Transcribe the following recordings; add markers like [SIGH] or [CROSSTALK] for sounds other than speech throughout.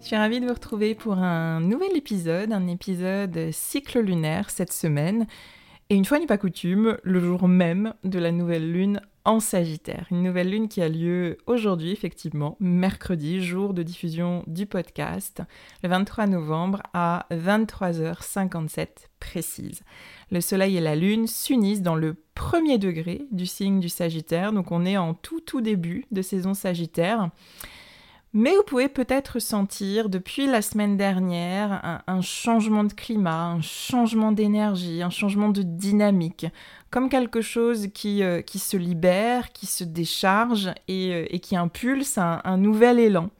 Je suis ravie de vous retrouver pour un nouvel épisode, un épisode cycle lunaire cette semaine. Et une fois n'est pas coutume, le jour même de la nouvelle lune en Sagittaire. Une nouvelle lune qui a lieu aujourd'hui, effectivement, mercredi, jour de diffusion du podcast, le 23 novembre à 23h57 précise. Le Soleil et la Lune s'unissent dans le premier degré du signe du Sagittaire, donc on est en tout tout début de saison Sagittaire. Mais vous pouvez peut-être sentir depuis la semaine dernière un, changement de climat, un changement d'énergie, un changement de dynamique, comme quelque chose qui, euh, qui se libère, qui se décharge et, euh, qui impulse un, un nouvel élan.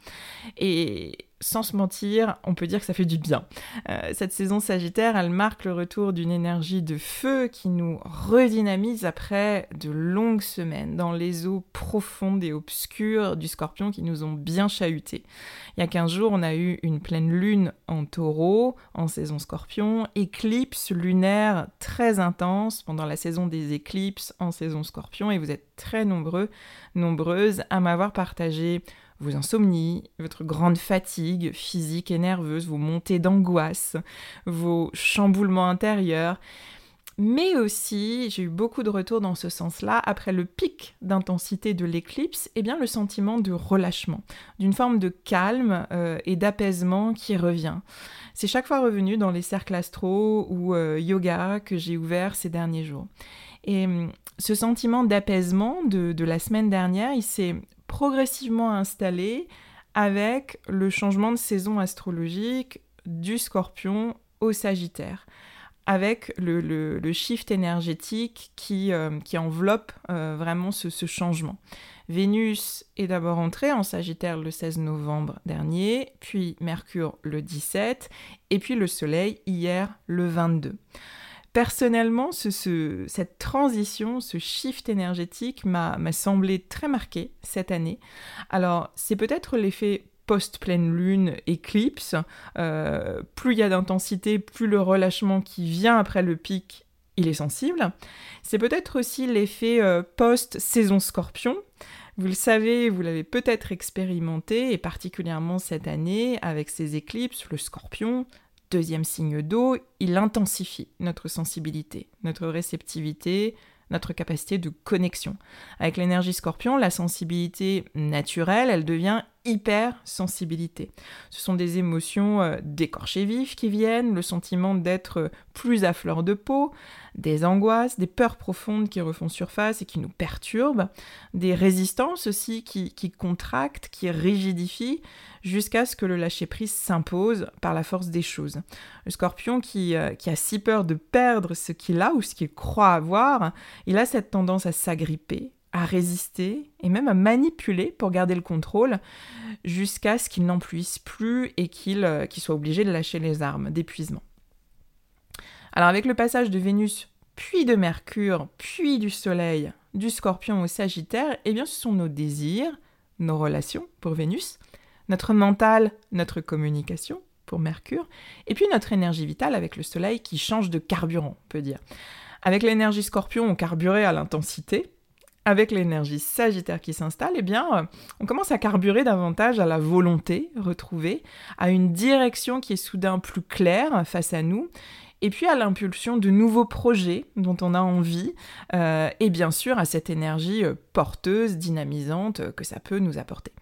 Et, sans se mentir, on peut dire que ça fait du bien. Euh, cette saison Sagittaire, elle marque le retour d'une énergie de feu qui nous redynamise après de longues semaines dans les eaux profondes et obscures du scorpion qui nous ont bien chahutés. Il y a 15 jours, on a eu une pleine lune en taureau, en saison scorpion, éclipse lunaire très intense pendant la saison des éclipses en saison scorpion, et vous êtes très nombreux, nombreuses à m'avoir partagé vos insomnies, votre grande fatigue physique et nerveuse, vos montées d'angoisse, vos chamboulements intérieurs. Mais aussi, j'ai eu beaucoup de retours dans ce sens-là, après le pic d'intensité de l'éclipse, eh bien le sentiment de relâchement, d'une forme de calme euh, et d'apaisement qui revient. C'est chaque fois revenu dans les cercles astro ou euh, yoga que j'ai ouverts ces derniers jours. Et hum, ce sentiment d'apaisement de, de, la semaine dernière, il s'est progressivement installé avec le changement de saison astrologique du scorpion au sagittaire, avec le, shift énergétique qui, euh, enveloppe euh, vraiment ce, ce, changement. Vénus est d'abord entrée en Sagittaire le 16 novembre dernier, puis Mercure le 17, et puis le Soleil hier le 22. Personnellement, cette transition, ce shift énergétique m'a semblé très marqué cette année. Alors, c'est peut-être l'effet post-pleine lune, éclipse. Euh, plus il y a d'intensité, plus le relâchement qui vient après le pic, il est sensible. C'est peut-être aussi l'effet euh, post-saison scorpion. Vous le savez, vous l'avez peut-être expérimenté, et particulièrement cette année, avec ces éclipses, le scorpion, Deuxième signe d'eau, il intensifie notre sensibilité, notre réceptivité, notre capacité de connexion. Avec l'énergie scorpion, la sensibilité naturelle, elle devient hypersensibilité. Ce sont des émotions euh, d'écorché vif qui viennent, le sentiment d'être plus à fleur de peau, des angoisses, des peurs profondes qui refont surface et qui nous perturbent, des résistances aussi qui, contractent, qui rigidifient, jusqu'à ce que le lâcher-prise s'impose par la force des choses. Le scorpion qui, euh, qui a si peur de perdre ce qu'il a ou ce qu'il croit avoir, il a cette tendance à s'agripper, à résister et même à manipuler pour garder le contrôle jusqu'à ce qu'il n'en puisse plus et euh, qu'il soit obligé de lâcher les armes d'épuisement. Alors avec le passage de Vénus, puis de Mercure, puis du Soleil, du Scorpion au Sagittaire, eh bien ce sont nos désirs, nos relations pour Vénus, notre mental, notre communication pour Mercure, et puis notre énergie vitale avec le Soleil qui change de carburant, on peut dire. Avec l'énergie Scorpion, on carburait à l'intensité, avec l'énergie Sagittaire qui s'installe, eh bien, euh, on commence à carburer davantage à la volonté retrouvée, à une direction qui est soudain plus claire face à nous, et puis à l'impulsion de nouveaux projets dont on a envie, euh, et bien sûr à cette énergie euh, porteuse, dynamisante que ça peut nous apporter.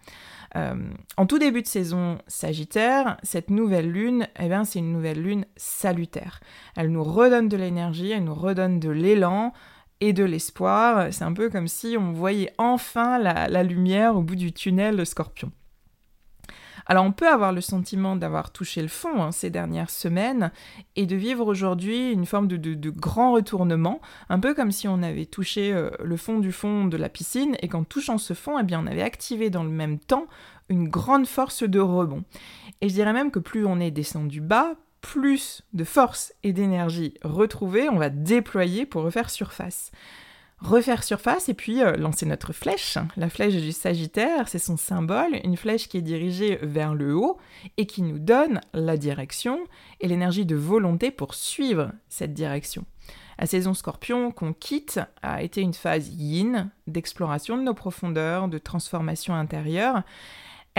en tout début de saison Sagittaire, cette nouvelle lune, eh c'est une nouvelle lune salutaire. Elle nous redonne de l'énergie, elle nous redonne de l'élan, et de l'espoir. C'est un peu comme si on voyait enfin la, lumière au bout du tunnel Scorpion. Alors on peut avoir le sentiment d'avoir touché le fond hein, ces dernières semaines et de vivre aujourd'hui une forme de, grand retournement, un peu comme si on avait touché euh, le fond du fond de la piscine et qu'en touchant ce fond, eh bien, on avait activé dans le même temps une grande force de rebond. Et je dirais même que plus on est descendu bas, plus de force et d'énergie retrouvée, on va déployer pour refaire surface. Refaire surface et puis euh, lancer notre flèche. La flèche du Sagittaire, c'est son symbole, une flèche qui est dirigée vers le haut et qui nous donne la direction et l'énergie de volonté pour suivre cette direction. La saison Scorpion qu'on quitte a été une phase yin d'exploration de nos profondeurs, de transformation intérieure.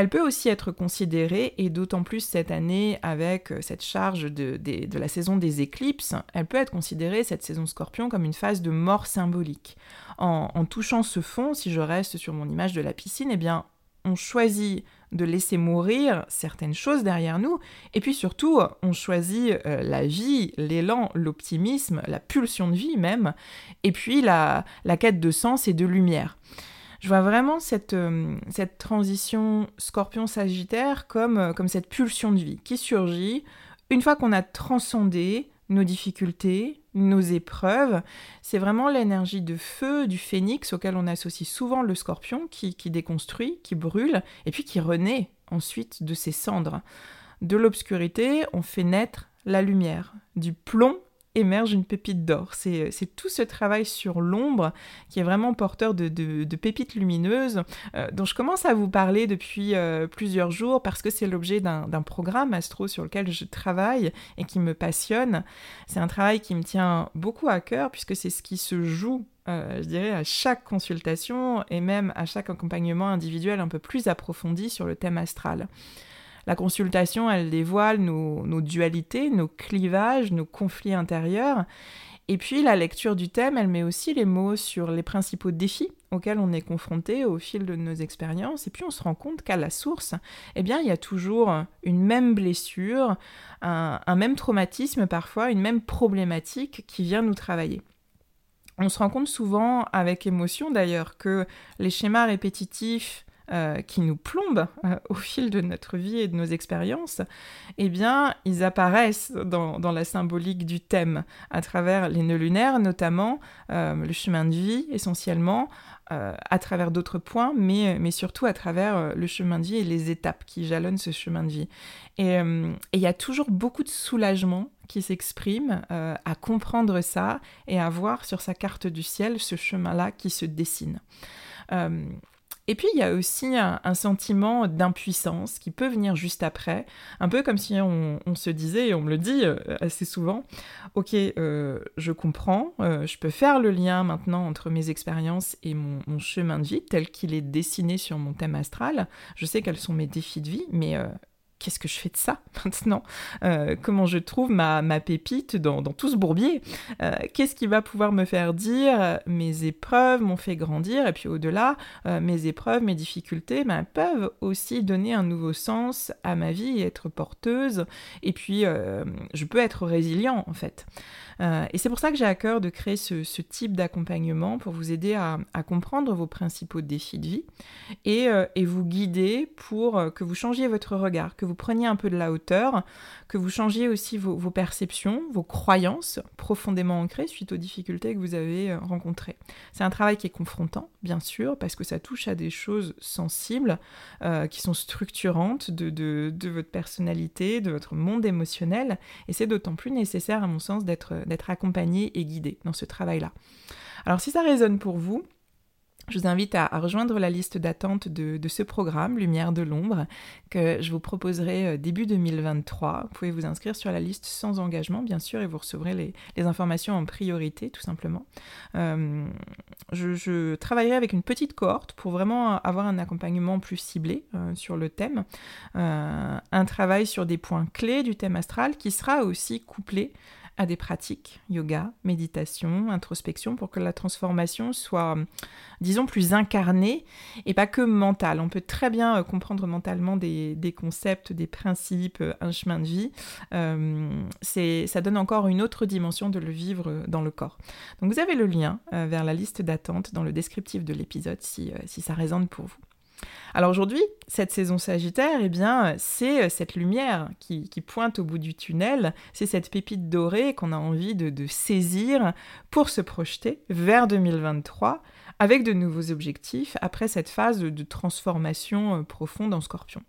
Elle peut aussi être considérée, et d'autant plus cette année avec euh, cette charge de, la saison des éclipses, elle peut être considérée, cette saison scorpion, comme une phase de mort symbolique. En, touchant ce fond, si je reste sur mon image de la piscine, eh bien, on choisit de laisser mourir certaines choses derrière nous, et puis surtout, on choisit euh, la vie, l'élan, l'optimisme, la pulsion de vie même, et puis la quête de sens et de lumière. Je vois vraiment cette, euh, cette transition scorpion-sagittaire comme, euh, comme cette pulsion de vie qui surgit une fois qu'on a transcendé nos difficultés, nos épreuves. C'est vraiment l'énergie de feu du phénix auquel on associe souvent le scorpion qui, qui déconstruit, qui brûle, et puis qui renaît ensuite de ses cendres. De l'obscurité, on fait naître la lumière. Du plomb émerge une pépite d'or. C'est tout ce travail sur l'ombre qui est vraiment porteur de, pépites lumineuses euh, dont je commence à vous parler depuis euh, plusieurs jours parce que c'est l'objet d'un programme astro sur lequel je travaille et qui me passionne. C'est un travail qui me tient beaucoup à cœur puisque c'est ce qui se joue euh, je dirais, à chaque consultation et même à chaque accompagnement individuel un peu plus approfondi sur le thème astral. La consultation, elle dévoile nos, dualités, nos clivages, nos conflits intérieurs. Et puis la lecture du thème, elle met aussi les mots sur les principaux défis auxquels on est confronté au fil de nos expériences. Et puis on se rend compte qu'à la source, eh bien, il y a toujours une même blessure, un, un même traumatisme parfois, une même problématique qui vient nous travailler. On se rend compte souvent, avec émotion d'ailleurs, que les schémas répétitifs euh, qui nous plombent euh, au fil de notre vie et de nos expériences, eh bien, ils apparaissent dans, la symbolique du thème, à travers les nœuds lunaires, notamment euh, le chemin de vie, essentiellement, à travers d'autres points, mais, mais surtout à travers le chemin de vie et les étapes qui jalonnent ce chemin de vie. Et il y a toujours beaucoup de soulagement qui s'exprime à comprendre ça et à voir sur sa carte du ciel ce chemin-là qui se dessine. Et puis il y a aussi un, sentiment d'impuissance qui peut venir juste après, un peu comme si on, se disait, et on me le dit euh, assez souvent, ok, euh, je comprends, euh, je peux faire le lien maintenant entre mes expériences et mon, mon chemin de vie tel qu'il est dessiné sur mon thème astral, je sais quels sont mes défis de vie, mais qu'est-ce que je fais de ça [LAUGHS] maintenant euh, Comment je trouve ma, pépite dans, tout ce bourbier euh, Qu'est-ce qui va pouvoir me faire dire mes épreuves m'ont fait grandir et puis au-delà, euh, mes épreuves, mes difficultés ben, peuvent aussi donner un nouveau sens à ma vie et être porteuse et puis je peux être résilient en fait. Euh, et c'est pour ça que j'ai à cœur de créer ce, type d'accompagnement pour vous aider à, comprendre vos principaux défis de vie et, euh, vous guider pour euh, que vous changiez votre regard, que vous preniez un peu de la hauteur, que vous changiez aussi vos, perceptions, vos croyances profondément ancrées suite aux difficultés que vous avez rencontrées. C'est un travail qui est confrontant, bien sûr, parce que ça touche à des choses sensibles, qui sont structurantes de, de, votre personnalité, de votre monde émotionnel, et c'est d'autant plus nécessaire, à mon sens, d'être accompagné et guidé dans ce travail-là. Alors si ça résonne pour vous, je vous invite à, rejoindre la liste d'attente de, ce programme, Lumière de l'ombre, que je vous proposerai euh, début 2023. Vous pouvez vous inscrire sur la liste sans engagement, bien sûr, et vous recevrez les, informations en priorité, tout simplement. Euh, je, travaillerai avec une petite cohorte pour vraiment avoir un accompagnement plus ciblé euh, sur le thème. un travail sur des points clés du thème astral qui sera aussi couplé à des pratiques, yoga, méditation, introspection, pour que la transformation soit, disons, plus incarnée et pas que mentale. On peut très bien euh, comprendre mentalement des, concepts, des principes, euh, un chemin de vie. Euh, ça donne encore une autre dimension de le vivre dans le corps. Donc vous avez le lien vers la liste d'attente dans le descriptif de l'épisode si, si ça résonne pour vous. Alors aujourd'hui, cette saison Sagittaire, eh bien, c'est euh, cette lumière qui, pointe au bout du tunnel, c'est cette pépite dorée qu'on a envie de, saisir pour se projeter vers 2023 avec de nouveaux objectifs après cette phase de, transformation euh, profonde en scorpion.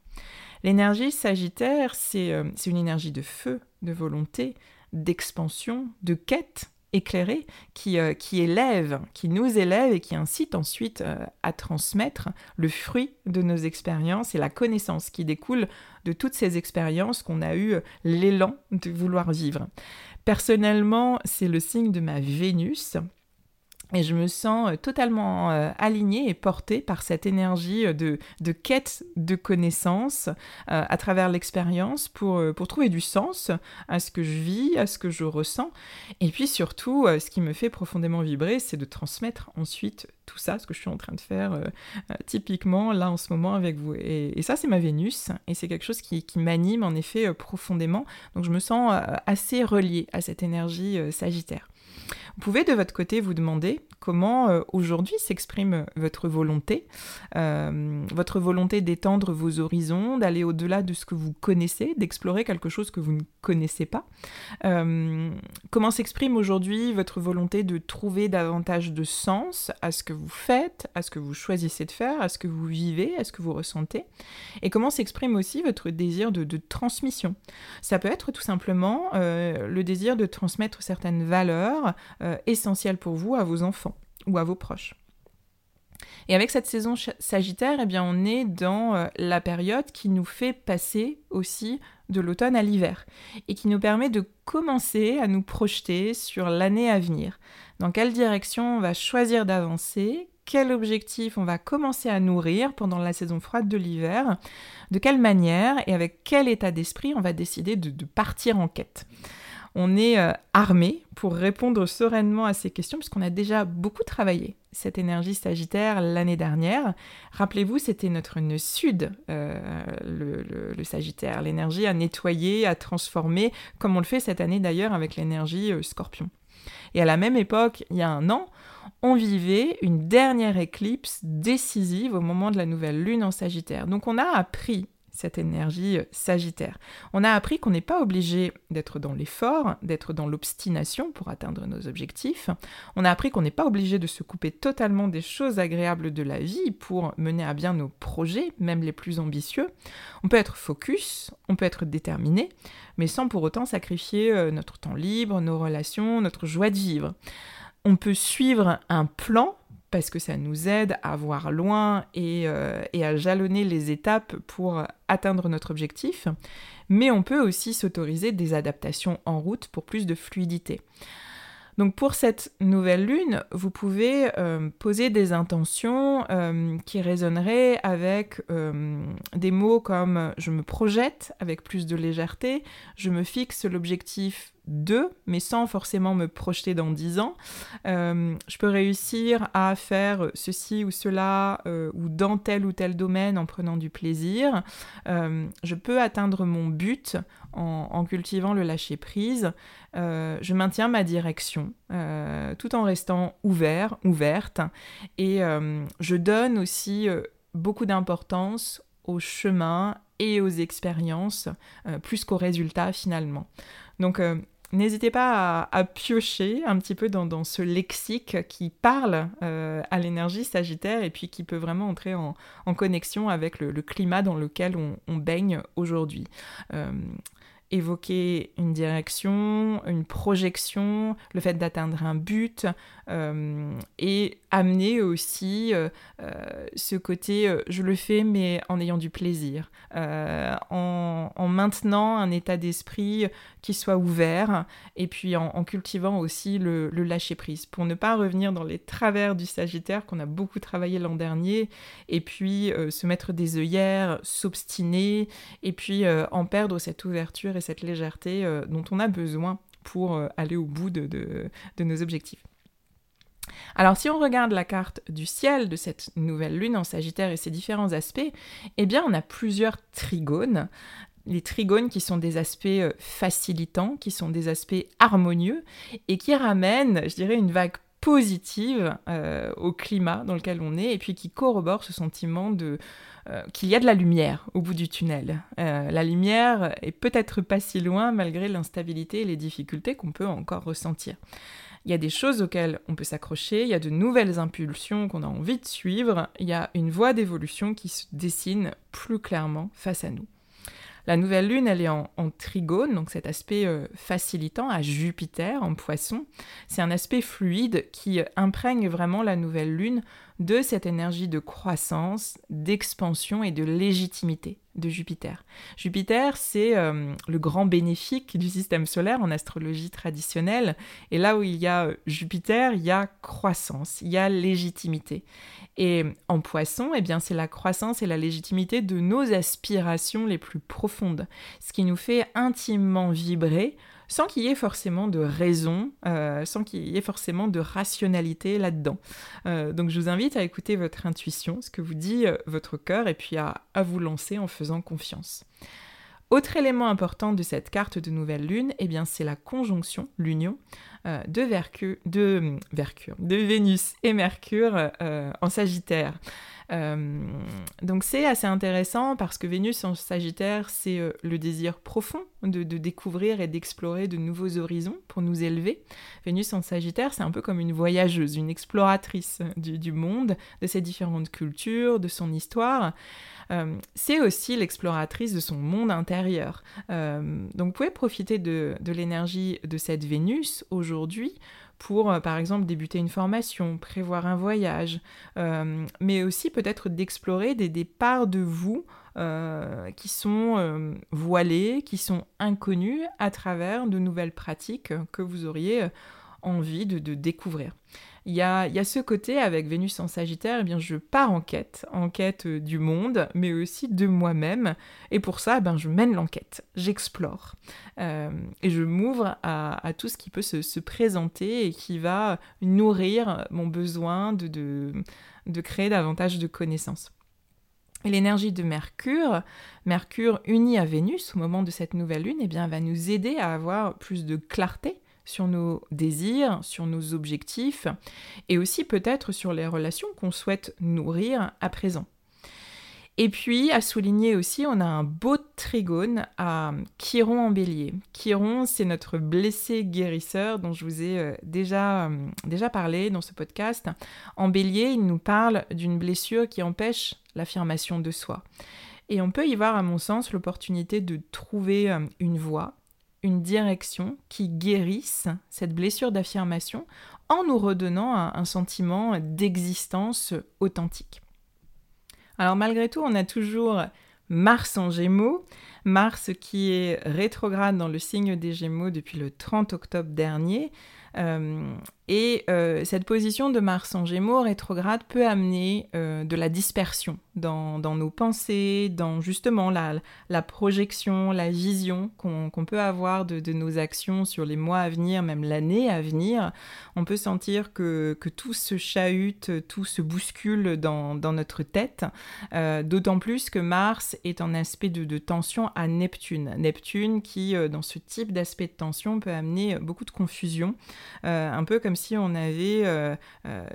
L'énergie Sagittaire, euh, c'est une énergie de feu, de volonté, d'expansion, de quête, éclairé qui, euh, qui élève, qui nous élève et qui incite ensuite euh, à transmettre le fruit de nos expériences et la connaissance qui découle de toutes ces expériences qu'on a eu l'élan de vouloir vivre. Personnellement, c'est le signe de ma Vénus et je me sens euh, totalement euh, alignée et portée par cette énergie euh, de, de quête de connaissances à travers l'expérience pour, pour trouver du sens à ce que je vis, à ce que je ressens. Et puis surtout, ce qui me fait profondément vibrer, c'est de transmettre ensuite tout ça, ce que je suis en train de faire typiquement là en ce moment avec vous. Et, ça, c'est ma Vénus, et c'est quelque chose qui, qui m'anime en effet profondément. Donc je me sens assez reliée à cette énergie sagittaire. Vous pouvez de votre côté vous demander comment euh, aujourd'hui s'exprime votre volonté, euh, votre volonté d'étendre vos horizons, d'aller au-delà de ce que vous connaissez, d'explorer quelque chose que vous ne connaissez pas. Euh, comment s'exprime aujourd'hui votre volonté de trouver davantage de sens à ce que vous faites, à ce que vous choisissez de faire, à ce que vous vivez, à ce que vous ressentez? Et comment s'exprime aussi votre désir de, transmission? Ça peut être tout simplement le désir de transmettre certaines valeurs euh, essentiel pour vous, à vos enfants ou à vos proches. Et avec cette saison Sagittaire, eh bien, on est dans euh, la période qui nous fait passer aussi de l'automne à l'hiver et qui nous permet de commencer à nous projeter sur l'année à venir. Dans quelle direction on va choisir d'avancer? Quel objectif on va commencer à nourrir pendant la saison froide de l'hiver? De quelle manière et avec quel état d'esprit on va décider de partir en quête? On est euh, armé pour répondre sereinement à ces questions, puisqu'on a déjà beaucoup travaillé cette énergie sagittaire l'année dernière. Rappelez-vous, c'était notre nœud sud, euh, le, sagittaire, l'énergie à nettoyer, à transformer, comme on le fait cette année d'ailleurs avec l'énergie euh, scorpion. Et à la même époque, il y a un an, on vivait une dernière éclipse décisive au moment de la nouvelle lune en Sagittaire. Donc on a appris cette énergie euh, sagittaire. On a appris qu'on n'est pas obligé d'être dans l'effort, d'être dans l'obstination pour atteindre nos objectifs. On a appris qu'on n'est pas obligé de se couper totalement des choses agréables de la vie pour mener à bien nos projets, même les plus ambitieux. On peut être focus, on peut être déterminé, mais sans pour autant sacrifier euh, notre temps libre, nos relations, notre joie de vivre. On peut suivre un plan parce que ça nous aide à voir loin euh, et, à jalonner les étapes pour atteindre notre objectif, mais on peut aussi s'autoriser des adaptations en route pour plus de fluidité. Donc pour cette nouvelle lune, vous pouvez euh, poser des intentions euh, qui résonneraient avec des mots comme je me projette avec plus de légèreté, je me fixe l'objectif deux, mais sans forcément me projeter dans dix ans. Euh, je peux réussir à faire ceci ou cela euh, ou dans tel ou tel domaine en prenant du plaisir. Euh, je peux atteindre mon but en, cultivant le lâcher prise. je maintiens ma direction tout en restant ouvert, ouverte. Et je donne aussi beaucoup d'importance au chemin et aux expériences plus qu'aux résultats finalement. Donc N'hésitez pas à, piocher un petit peu dans, ce lexique qui parle euh, à l'énergie sagittaire et puis qui peut vraiment entrer en, connexion avec le, climat dans lequel on, baigne aujourd'hui. Euh, évoquer une direction, une projection, le fait d'atteindre un but euh, et amener aussi ce côté je le fais mais en ayant du plaisir, en, maintenant un état d'esprit qui soit ouvert et puis en, cultivant aussi le, lâcher-prise pour ne pas revenir dans les travers du Sagittaire qu'on a beaucoup travaillé l'an dernier et puis se mettre des œillères, s'obstiner et puis en perdre cette ouverture et cette légèreté euh, dont on a besoin pour euh, aller au bout de, nos objectifs. Alors si on regarde la carte du ciel de cette nouvelle lune en Sagittaire et ses différents aspects, eh bien on a plusieurs trigones. Les trigones qui sont des aspects euh, facilitants, qui sont des aspects harmonieux et qui ramènent, je dirais, une vague positive au climat dans lequel on est et puis qui corroborent ce sentiment de, euh, qu'il y a de la lumière au bout du tunnel. Euh, la lumière est peut-être pas si loin malgré l'instabilité et les difficultés qu'on peut encore ressentir. Il y a des choses auxquelles on peut s'accrocher, il y a de nouvelles impulsions qu'on a envie de suivre, il y a une voie d'évolution qui se dessine plus clairement face à nous. La nouvelle lune, elle est en, trigone, donc cet aspect euh, facilitant à Jupiter en poisson. C'est un aspect fluide qui imprègne vraiment la nouvelle lune de cette énergie de croissance, d'expansion et de légitimité de Jupiter. Jupiter, c'est euh, le grand bénéfique du système solaire en astrologie traditionnelle. Et là où il y a euh, Jupiter, il y a croissance, il y a légitimité. Et en poisson, eh bien, c'est la croissance et la légitimité de nos aspirations les plus profondes, ce qui nous fait intimement vibrer sans qu'il y ait forcément de raison, euh, sans qu'il y ait forcément de rationalité là-dedans. Euh, donc je vous invite à écouter votre intuition, ce que vous dit euh, votre cœur, et puis à, vous lancer en faisant confiance. Autre élément important de cette carte de nouvelle lune, eh bien c'est la conjonction, l'union de, de, de Vénus et Mercure en Sagittaire. Euh, donc c'est assez intéressant parce que Vénus en Sagittaire, c'est euh, le désir profond de, découvrir et d'explorer de nouveaux horizons pour nous élever. Vénus en Sagittaire, c'est un peu comme une voyageuse, une exploratrice du, monde, de ses différentes cultures, de son histoire. Euh, c'est aussi l'exploratrice de son monde intérieur. donc vous pouvez profiter de l'énergie de cette Vénus aujourd'hui pour, euh, par exemple, débuter une formation, prévoir un voyage, euh, mais aussi peut-être d'explorer des, des, parts de vous euh, qui sont voilées, qui sont inconnues à travers de nouvelles pratiques que vous auriez envie de, découvrir. Il y, a, ce côté avec Vénus en Sagittaire, eh bien je pars en quête, en quête du monde, mais aussi de moi-même. Et pour ça, eh ben, je mène l'enquête, j'explore. Euh, et je m'ouvre à, tout ce qui peut se, présenter et qui va nourrir mon besoin de, de, créer davantage de connaissances. L'énergie de Mercure, Mercure uni à Vénus au moment de cette nouvelle lune, eh bien, va nous aider à avoir plus de clarté sur nos désirs, sur nos objectifs, et aussi peut-être sur les relations qu'on souhaite nourrir à présent. Et puis, à souligner aussi, on a un beau trigone à Chiron en bélier. Chiron, c'est notre blessé guérisseur dont je vous ai euh, déjà, euh, déjà parlé dans ce podcast. En bélier, il nous parle d'une blessure qui empêche l'affirmation de soi. Et on peut y voir, à mon sens, l'opportunité de trouver euh, une voie, une direction qui guérisse cette blessure d'affirmation en nous redonnant un, sentiment d'existence authentique. Alors malgré tout, on a toujours Mars en Gémeaux, Mars qui est rétrograde dans le signe des Gémeaux depuis le 30 octobre dernier, euh, et euh, cette position de Mars en Gémeaux rétrograde peut amener euh, de la dispersion dans, nos pensées, dans justement la, projection, la vision qu'on peut avoir de, nos actions sur les mois à venir, même l'année à venir. On peut sentir que, tout se chahute, tout se bouscule dans, notre tête, d'autant plus que Mars est en aspect de, de tension à Neptune. Neptune qui, dans ce type d'aspect de tension, peut amener beaucoup de confusion, un peu comme si on avait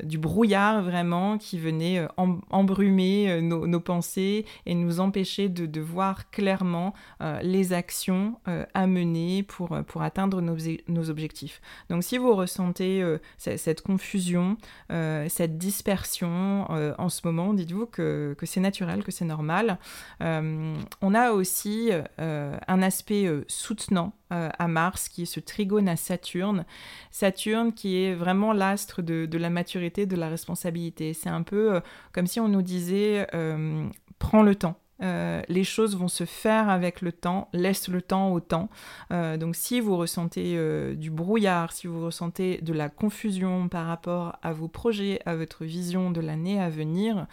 du brouillard vraiment qui venait embrumer nos, pensées et nous empêcher de, voir clairement les actions à mener pour, pour atteindre nos, nos, objectifs. Donc si vous ressentez cette confusion, cette dispersion en ce moment, dites-vous que, que c'est naturel, que c'est normal. on a aussi un aspect soutenant euh, à Mars, qui est ce trigone à Saturne. Saturne qui est vraiment l'astre de, la maturité, de la responsabilité. C'est un peu euh, comme si on nous disait euh, prends le temps. les choses vont se faire avec le temps, laisse le temps au temps. donc si vous ressentez du brouillard, si vous ressentez de la confusion par rapport à vos projets, à votre vision de l'année à venir,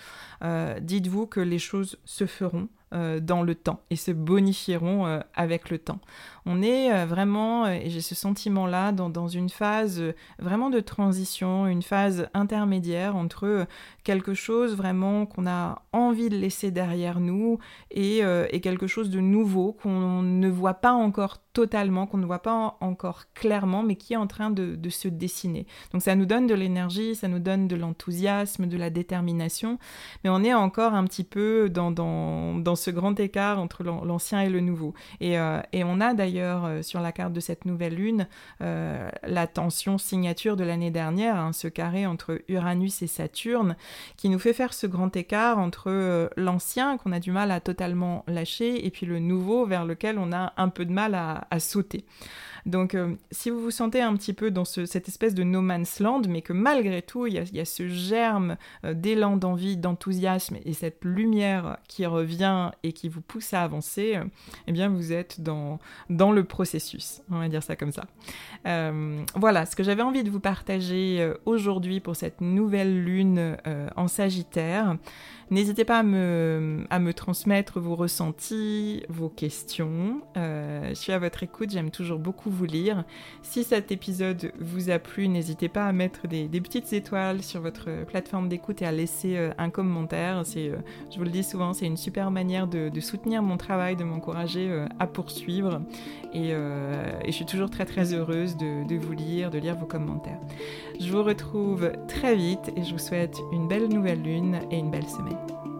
dites-vous que les choses se feront. Euh, dans le temps et se bonifieront euh, avec le temps. On est euh, vraiment, et j'ai ce sentiment-là, dans, une phase vraiment de transition, une phase intermédiaire entre quelque chose vraiment qu'on a envie de laisser derrière nous et, quelque chose de nouveau qu'on ne voit pas encore totalement, qu'on ne voit pas encore clairement, mais qui est en train de, se dessiner. Donc ça nous donne de l'énergie, ça nous donne de l'enthousiasme, de la détermination, mais on est encore un petit peu dans, dans, ce grand écart entre l'ancien et le nouveau. Et, euh, et on a d'ailleurs euh, sur la carte de cette nouvelle lune euh, la tension signature de l'année dernière, hein, ce carré entre Uranus et Saturne, qui nous fait faire ce grand écart entre l'ancien qu'on a du mal à totalement lâcher et puis le nouveau vers lequel on a un peu de mal à, à sauter. Donc, euh, si vous vous sentez un petit peu dans cette espèce de no man's land, mais que malgré tout, il y a, ce germe euh, d'élan, d'envie, d'enthousiasme et cette lumière qui revient et qui vous pousse à avancer, euh, eh bien, vous êtes dans, le processus. On va dire ça comme ça. voilà ce que j'avais envie de vous partager aujourd'hui pour cette nouvelle lune en Sagittaire. N'hésitez pas à me, à me, transmettre vos ressentis, vos questions. Je suis à votre écoute, j'aime toujours beaucoup vous lire. Si cet épisode vous a plu, n'hésitez pas à mettre des, petites étoiles sur votre plateforme d'écoute et à laisser euh, un commentaire. Euh, je vous le dis souvent, c'est une super manière de, soutenir mon travail, de m'encourager à poursuivre. Et, je suis toujours très très heureuse de vous lire, de lire vos commentaires. Je vous retrouve très vite et je vous souhaite une belle nouvelle lune et une belle semaine.